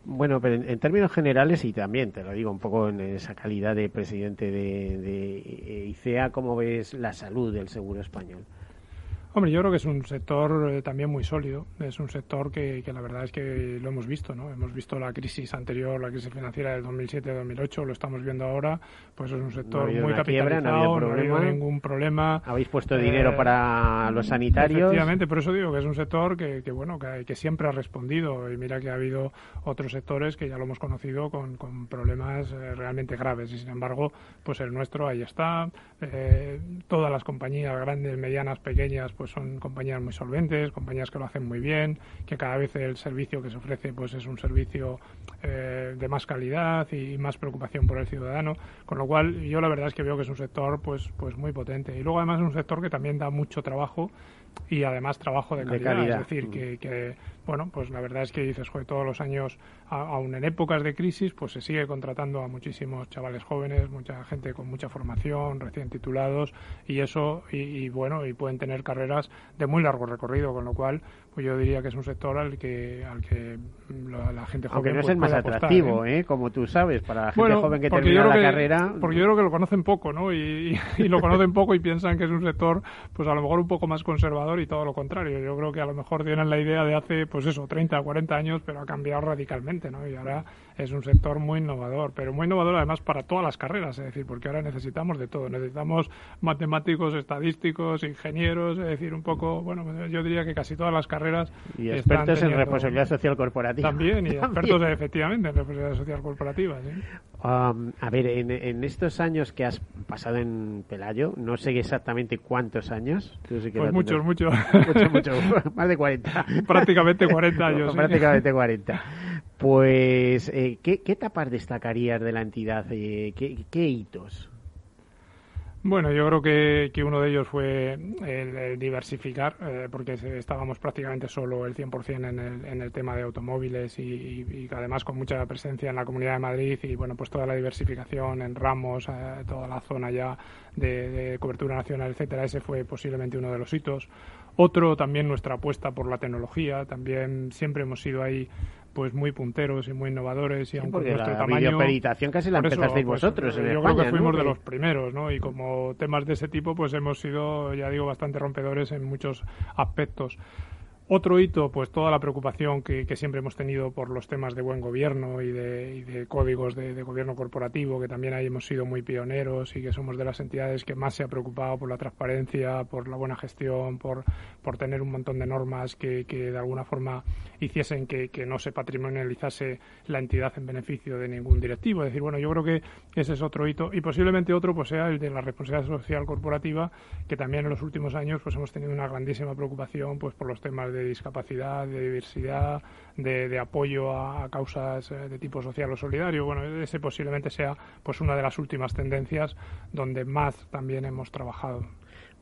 Bueno, pero en, en términos generales y también te lo digo un poco en esa calidad de presidente de, de ICEA, ¿cómo ves la salud del seguro español? Hombre, yo creo que es un sector eh, también muy sólido. Es un sector que, que la verdad es que lo hemos visto, ¿no? Hemos visto la crisis anterior, la crisis financiera del 2007-2008, lo estamos viendo ahora. Pues es un sector ha habido muy una quiebra, capitalizado, no ha habido habido problema. ningún problema. Habéis puesto dinero Eh, para los sanitarios. Efectivamente, por eso digo que es un sector que, que, bueno, que, que siempre ha respondido. Y mira que ha habido otros sectores que ya lo hemos conocido con, con problemas eh, realmente graves. Y sin embargo, pues el nuestro ahí está. Eh, todas las compañías, grandes, medianas, pequeñas, pues son compañías muy solventes, compañías que lo hacen muy bien, que cada vez el servicio que se ofrece pues es un servicio eh, de más calidad y más preocupación por el ciudadano. Con lo cual, yo la verdad es que veo que es un sector pues, pues muy potente. Y luego además es un sector que también da mucho trabajo y además trabajo de calidad. Es decir, Mm. que, que, bueno, pues la verdad es que dices, joder, todos los años, aún en épocas de crisis, pues se sigue contratando a muchísimos chavales jóvenes, mucha gente con mucha formación, recién titulados, y eso, y, y bueno, y pueden tener carreras de muy largo recorrido, con lo cual, pues yo diría que es un sector al que, al que la, la gente joven Aunque no es pues, el más apostar, atractivo, ¿eh? ¿eh? Como tú sabes, para la gente Bueno, joven que termina la que- carrera. Porque yo creo que lo conocen poco, ¿no? Y, y- y lo conocen poco y piensan que es un sector, pues a lo mejor un poco más conservador y todo lo contrario. Yo creo que a lo mejor tienen la idea de hace, pues eso, 30, 40 años, pero ha cambiado radicalmente, ¿no? Y ahora es un sector muy innovador, pero muy innovador además para todas las carreras, es decir, porque ahora necesitamos de todo. Necesitamos matemáticos, estadísticos, ingenieros, es decir, un poco, bueno, yo diría que casi todas las carreras. Y expertos en responsabilidad social corporativa. También, y También. expertos efectivamente en responsabilidad social corporativa, ¿sí? Um, a ver, en, en estos años que has pasado en Pelayo, no sé exactamente cuántos años. Tú sí que Pues muchos, muchos. mucho, mucho. Más de 40. Prácticamente 40 años, sí. Prácticamente 40. Pues, eh, ¿qué, ¿qué etapas destacarías de la entidad? Eh, ¿qué, ¿Qué hitos? Bueno, yo creo que, que uno de ellos fue el, diversificar, eh, porque estábamos prácticamente solo el 100% en el, en el tema de automóviles y además con mucha presencia en la Comunidad de Madrid y bueno, pues toda la diversificación en ramos, eh, toda la zona ya de, de cobertura nacional, etcétera, ese fue posiblemente uno de los hitos. Otro también nuestra apuesta por la tecnología, también siempre hemos sido ahí pues muy punteros y muy innovadores y aun con porque nuestro la tamaño casi la empezasteis pues, vosotros en yo España, creo que fuimos ¿no? de los primeros, ¿no? Y como temas de ese tipo, pues hemos sido, ya digo, bastante rompedores en muchos aspectos. Otro hito, pues toda la preocupación que, siempre hemos tenido por los temas de buen gobierno y de, códigos de, gobierno corporativo, que también ahí hemos sido muy pioneros y que somos de las entidades que más se ha preocupado por la transparencia, por la buena gestión, por, por tener un montón de normas que, de alguna forma hiciesen que, no se patrimonializase la entidad en beneficio de ningún directivo. Es decir, bueno, yo creo que ese es otro hito y posiblemente otro pues sea el de la responsabilidad social corporativa, que también en los últimos años pues hemos tenido una grandísima preocupación pues por los temas de discapacidad, de diversidad, de, apoyo a, causas eh, de tipo social o solidario. Bueno, ese posiblemente sea pues una de las últimas tendencias donde más también hemos trabajado.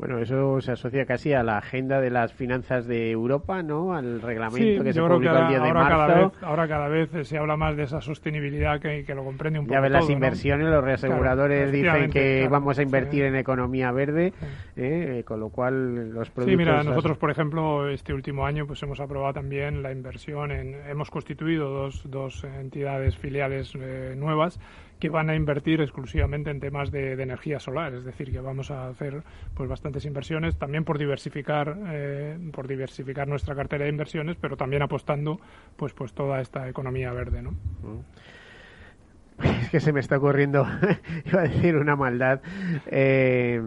Bueno, eso se asocia casi a la agenda de las finanzas de Europa, ¿no? Al reglamento que se publicó el día de ahora marzo. Cada vez, ahora cada vez se habla más de esa sostenibilidad que, lo comprende un poco. Ya ves las inversiones, los reaseguradores dicen que vamos a invertir en economía verde, ¿eh? con lo cual los productos. Sí, mira, nosotros, por ejemplo, este último año pues hemos aprobado también la inversión en. Hemos constituido dos, dos entidades filiales eh, nuevas que van a invertir exclusivamente en temas de, energía solar, es decir, que vamos a hacer pues bastantes inversiones, también por diversificar, eh, por diversificar nuestra cartera de inversiones, pero también apostando pues pues toda esta economía verde, ¿no? Mm. Es que se me está ocurriendo, iba a decir una maldad. Eh,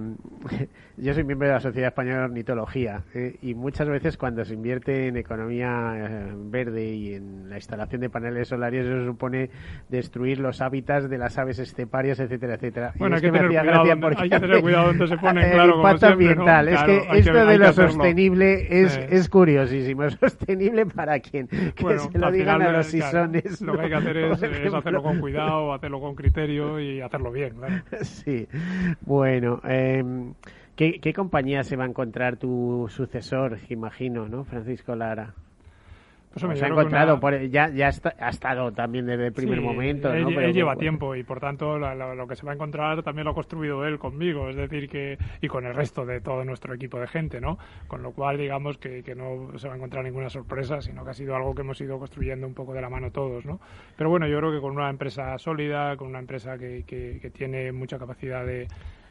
yo soy miembro de la Sociedad Española de Ornitología eh, y muchas veces cuando se invierte en economía eh, verde y en la instalación de paneles solares eso supone destruir los hábitats de las aves esteparias, etcétera, etcétera. Bueno, hay que, tener cuidado, hay que, tener cuidado donde se pone, claro, el impacto ambiental. Es que esto de lo sostenible es, es curiosísimo. ¿Sostenible para quién? Que se lo digan a los sisones. Lo que hay que hacer es, es hacerlo con cuidado, hacerlo con criterio y hacerlo bien. Claro. Sí. Bueno, eh, ¿Qué, ¿Qué, compañía se va a encontrar tu sucesor, imagino, ¿no? Francisco Lara. Pues se ha encontrado, ya, ya ha estado también desde el primer momento. Él, ¿no? él lleva tiempo y por tanto lo que se va a encontrar también lo ha construido él conmigo, es decir, que y con el resto de todo nuestro equipo de gente, ¿no? Con lo cual, digamos que, que no se va a encontrar ninguna sorpresa, sino que ha sido algo que hemos ido construyendo un poco de la mano todos, ¿no? Pero bueno, yo creo que con una empresa sólida, con una empresa que, que, que tiene mucha capacidad de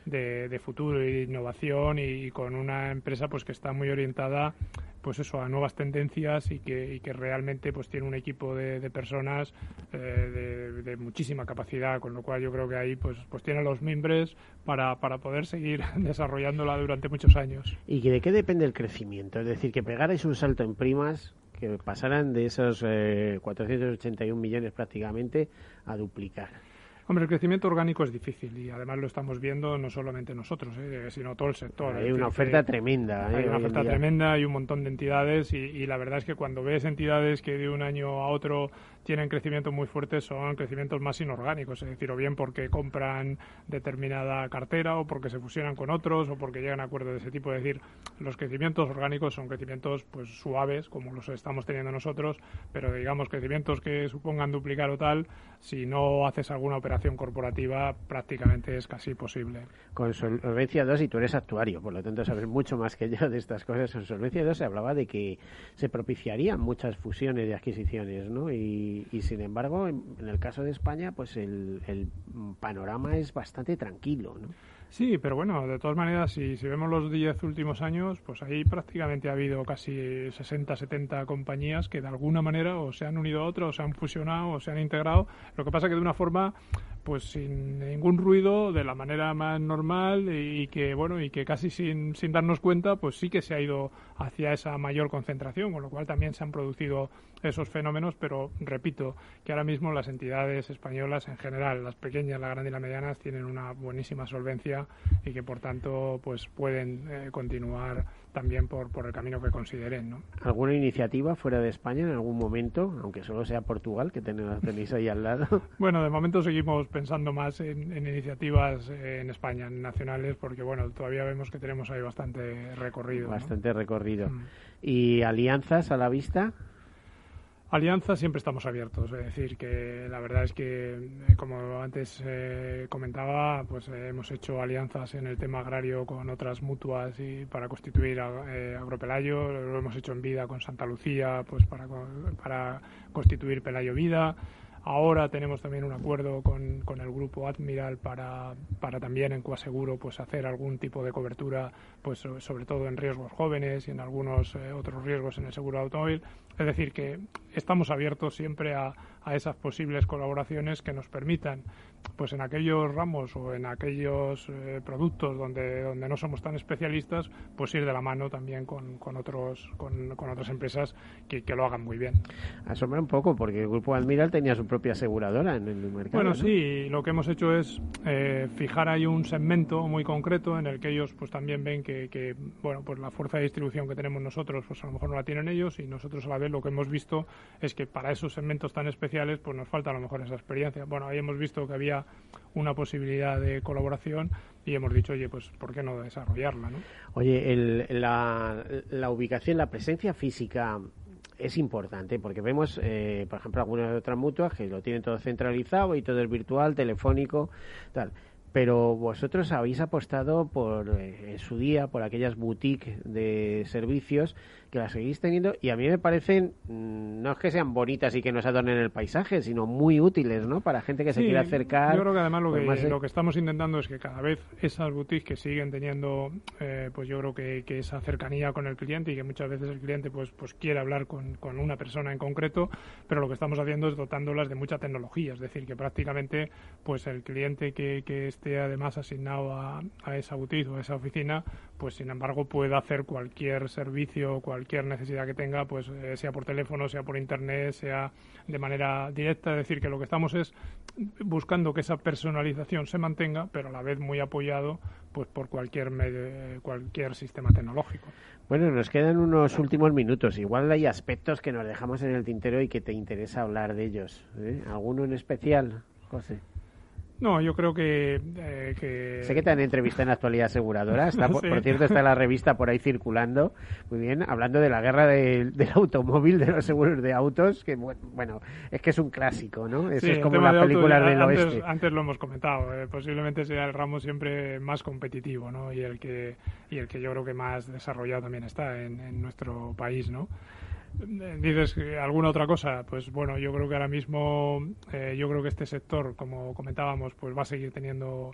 de, futuro y innovación y, con una empresa pues que está muy orientada pues eso a nuevas tendencias y que, y que realmente pues tiene un equipo de, personas eh, de, muchísima capacidad con lo cual yo creo que ahí pues pues tiene los mimbres para, para poder seguir desarrollándola durante muchos años. Y de qué depende el crecimiento es decir que pegarais un salto en primas que pasaran de esos 481 eh, millones prácticamente a duplicar Hombre, el crecimiento orgánico es difícil y además lo estamos viendo no solamente nosotros, ¿eh? sino todo el sector. Hay una oferta tremenda. Hay ¿eh? una oferta tremenda, hay un montón de entidades y, y, la verdad es que cuando ves entidades que de un año a otro tienen crecimientos muy fuertes son crecimientos más inorgánicos, es decir, o bien porque compran determinada cartera o porque se fusionan con otros o porque llegan a acuerdos de ese tipo. Es decir, los crecimientos orgánicos son crecimientos pues suaves, como los estamos teniendo nosotros, pero digamos crecimientos que supongan duplicar o tal, si no haces alguna operación corporativa, prácticamente es casi posible. Con Solvencia 2, y tú eres actuario, por lo tanto sabes mucho más que yo de estas cosas, en Solvencia 2 se hablaba de que se propiciarían muchas fusiones de adquisiciones, ¿no? Y y, sin embargo, en, el caso de España, pues el, panorama es bastante tranquilo, ¿no? Sí, pero bueno, de todas maneras, si, si vemos los 10 últimos años, pues ahí prácticamente ha habido casi 60, 70 compañías que de alguna manera o se han unido a otras, o se han fusionado, o se han integrado. Lo que pasa que de una forma pues sin ningún ruido, de la manera más normal y que bueno y que casi sin, sin darnos cuenta, pues sí que se ha ido hacia esa mayor concentración, con lo cual también se han producido esos fenómenos, pero repito que ahora mismo las entidades españolas en general, las pequeñas, las grandes y las medianas, tienen una buenísima solvencia y que por tanto pues pueden eh, continuar también por, por el camino que consideren. ¿no? ¿Alguna iniciativa fuera de España en algún momento, aunque solo sea Portugal, que tenéis ahí al lado? Bueno, de momento seguimos pensando más en, iniciativas en España, en nacionales, porque bueno, todavía vemos que tenemos ahí bastante recorrido. Bastante recorrido. Mm. ¿Y alianzas a la vista? Alianza siempre estamos abiertos, es decir, que la verdad es que, eh, como antes eh, comentaba, pues eh, hemos hecho alianzas en el tema agrario con otras mutuas y para constituir Agropelayo, lo hemos hecho en vida con Santa Lucía, pues para, para constituir Pelayo Vida. Ahora tenemos también un acuerdo con, con el grupo Admiral para, para también en Coaseguro pues hacer algún tipo de cobertura, pues sobre todo en riesgos jóvenes y en algunos eh, otros riesgos en el seguro automóvil. Es decir, que estamos abiertos siempre a, a esas posibles colaboraciones que nos permitan pues en aquellos ramos o en aquellos eh, productos donde, donde no somos tan especialistas, pues ir de la mano también con, con otros, con, con, otras empresas que, que, lo hagan muy bien. Asombra un poco, porque el Grupo Admiral tenía su propia aseguradora en el mercado. Bueno, sí, lo que hemos hecho es eh, fijar ahí un segmento muy concreto en el que ellos pues también ven que, que, bueno, pues la fuerza de distribución que tenemos nosotros, pues a lo mejor no la tienen ellos y nosotros a la vez lo que hemos visto es que para esos segmentos tan especiales pues nos falta a lo mejor esa experiencia. Bueno, ahí hemos visto que había una posibilidad de colaboración y hemos dicho, oye, pues ¿por qué no desarrollarla? ¿no? Oye, el, la, la ubicación, la presencia física es importante porque vemos, eh, por ejemplo, algunas otras mutuas que lo tienen todo centralizado y todo es virtual, telefónico, tal pero vosotros habéis apostado por eh, en su día por aquellas boutiques de servicios que las seguís teniendo y a mí me parecen mm, no es que sean bonitas y que nos adornen el paisaje sino muy útiles no para gente que se quiera acercar yo creo que además lo, pues que, lo que estamos intentando es que cada vez esas boutiques que siguen teniendo eh, pues yo creo que, que, esa cercanía con el cliente y que muchas veces el cliente pues pues quiere hablar con, con una persona en concreto pero lo que estamos haciendo es dotándolas de mucha tecnología es decir que prácticamente pues el cliente que, que esté además asignado a, a esa boutique o a esa oficina, pues sin embargo puede hacer cualquier servicio, cualquier necesidad que tenga, pues eh, sea por teléfono, sea por internet, sea de manera directa. Es decir, que lo que estamos es buscando que esa personalización se mantenga, pero a la vez muy apoyado pues por cualquier medio, cualquier sistema tecnológico. Bueno, nos quedan unos últimos minutos. Igual hay aspectos que nos dejamos en el tintero y que te interesa hablar de ellos. ¿eh? ¿Alguno en especial, José? No, yo creo que, eh, que... Sé que te han entrevistado en Actualidad Aseguradora. Está, por, sí. por, cierto, está la revista por ahí circulando. Muy bien, hablando de la guerra de, del automóvil, de los seguros de autos, que bueno, es que es un clásico, ¿no? Eso sí, es como la película del antes, oeste. Antes lo hemos comentado. Eh, posiblemente sea el ramo siempre más competitivo, ¿no? Y el que, y el que yo creo que más desarrollado también está en, en nuestro país, ¿no? Dices alguna otra cosa pues bueno yo creo que ahora mismo eh, yo creo que este sector como comentábamos pues va a seguir teniendo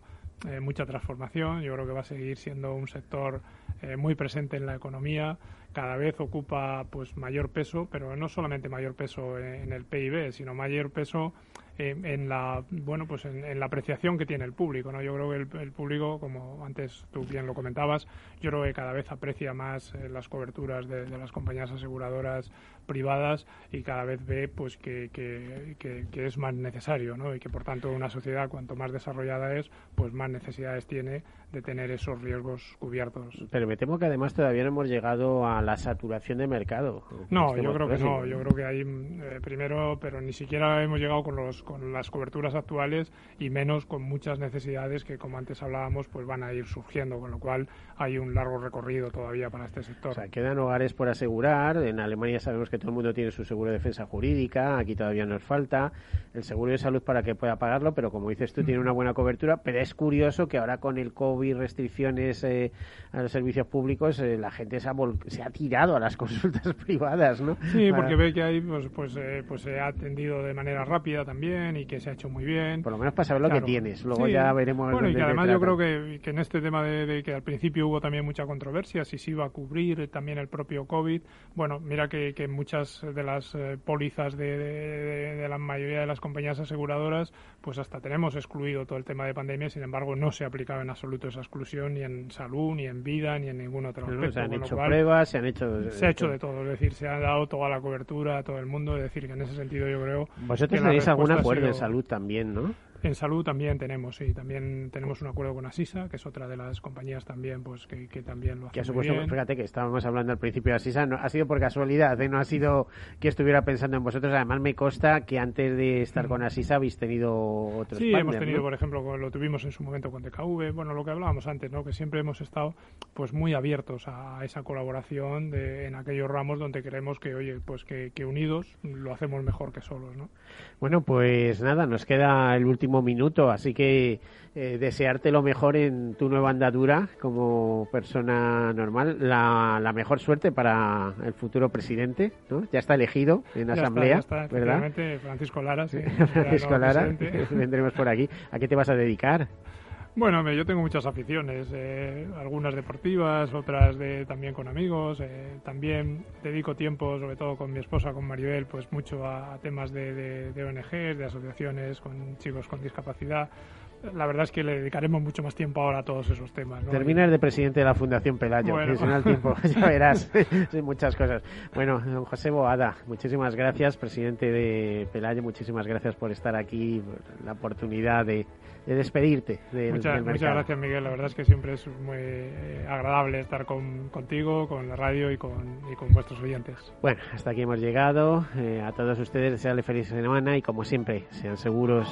eh, mucha transformación. Yo creo que va a seguir siendo un sector eh, muy presente en la economía. Cada vez ocupa pues mayor peso pero no solamente mayor peso en, en el PIB sino mayor peso en la bueno pues en, la apreciación que tiene el público no yo creo que el, público como antes tú bien lo comentabas yo creo que cada vez aprecia más eh, las coberturas de, las compañías aseguradoras privadas y cada vez ve pues que, que, que, que, es más necesario no y que por tanto una sociedad cuanto más desarrollada es pues más necesidades tiene de tener esos riesgos cubiertos. Pero me temo que además todavía no hemos llegado a la saturación de mercado. No yo creo que no yo creo que hay eh, primero pero ni siquiera hemos llegado con los con las coberturas actuales y menos con muchas necesidades que, como antes hablábamos, pues van a ir surgiendo, con lo cual hay un largo recorrido todavía para este sector. O sea, quedan hogares por asegurar. En Alemania sabemos que todo el mundo tiene su seguro de defensa jurídica, aquí todavía nos falta el seguro de salud para que pueda pagarlo, pero como dices tú, tiene una buena cobertura. Pero es curioso que ahora con el COVID, restricciones eh, a los servicios públicos, eh, la gente se ha, se ha, tirado a las consultas privadas, ¿no? Sí, para... porque ve que ahí pues, pues, eh, pues se ha atendido de manera rápida también y que se ha hecho muy bien. Por lo menos para saber lo claro. que tienes, luego sí. ya veremos. Bueno, y que además yo creo que, que, en este tema de, de, que al principio hubo también mucha controversia, si se iba a cubrir también el propio COVID. Bueno, mira que, que muchas de las eh, pólizas de, de, de, la mayoría de las compañías aseguradoras, pues hasta tenemos excluido todo el tema de pandemia, sin embargo no se ha aplicado en absoluto esa exclusión ni en salud, ni en vida, ni en ningún otro aspecto. Se han hecho cual, pruebas, se han hecho... Se ha hecho de todo, es decir, se ha dado toda la cobertura a todo el mundo, es decir, que en ese sentido yo creo... ¿Vosotros tenéis algún acuerdo de salud también, ¿no? En salud también tenemos, sí, también tenemos un acuerdo con Asisa, que es otra de las compañías también, pues que, que también lo hace que supuesto, bien. Fíjate que estábamos hablando al principio de Asisa, no, ha sido por casualidad, ¿eh? no ha sido que estuviera pensando en vosotros. Además me consta que antes de estar con Asisa habéis tenido otros. Sí, partners, hemos tenido, ¿no? por ejemplo, lo tuvimos en su momento con TKV, bueno, lo que hablábamos antes, ¿no? Que siempre hemos estado, pues muy abiertos a esa colaboración de, en aquellos ramos donde creemos que, oye, pues que, que unidos lo hacemos mejor que solos, ¿no? Bueno, pues nada, nos queda el último último minuto, así que eh, desearte lo mejor en tu nueva andadura como persona normal, la, la, mejor suerte para el futuro presidente, ¿no? Ya está elegido en ya asamblea, está, ya ¿verdad? Francisco Lara, sí. Francisco Lara, vendremos por aquí. ¿A qué te vas a dedicar? Bueno, yo tengo muchas aficiones, eh, algunas deportivas, otras de, también con amigos. Eh, también dedico tiempo, sobre todo con mi esposa, con Maribel, pues mucho a, temas de, de, de de asociaciones con chicos con discapacidad la verdad es que le dedicaremos mucho más tiempo ahora a todos esos temas. ¿no? Terminas de presidente de la Fundación Pelayo, Bueno. bueno. el tiempo, ya verás, muchas cosas. Bueno, don José Boada, muchísimas gracias, presidente de Pelayo, muchísimas gracias por estar aquí, la oportunidad de, de despedirte del, muchas, del muchas gracias, Miguel. La verdad es que siempre es muy eh, agradable estar con, contigo, con la radio y con, y con vuestros oyentes. Bueno, hasta aquí hemos llegado. Eh, a todos ustedes, desearles feliz semana y como siempre, sean seguros.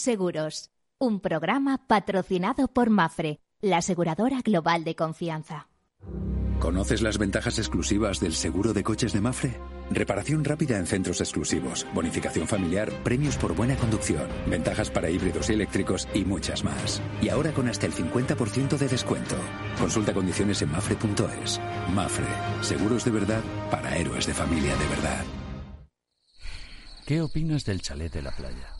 Seguros, un programa patrocinado por Mafre, la aseguradora global de confianza. ¿Conoces las ventajas exclusivas del seguro de coches de Mafre? Reparación rápida en centros exclusivos, bonificación familiar, premios por buena conducción, ventajas para híbridos y eléctricos y muchas más. Y ahora con hasta el 50% de descuento. Consulta condiciones en mafre.es. Mafre, seguros de verdad para héroes de familia de verdad. ¿Qué opinas del chalet de la playa?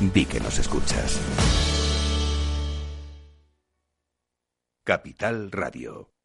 Di que nos escuchas. Capital Radio.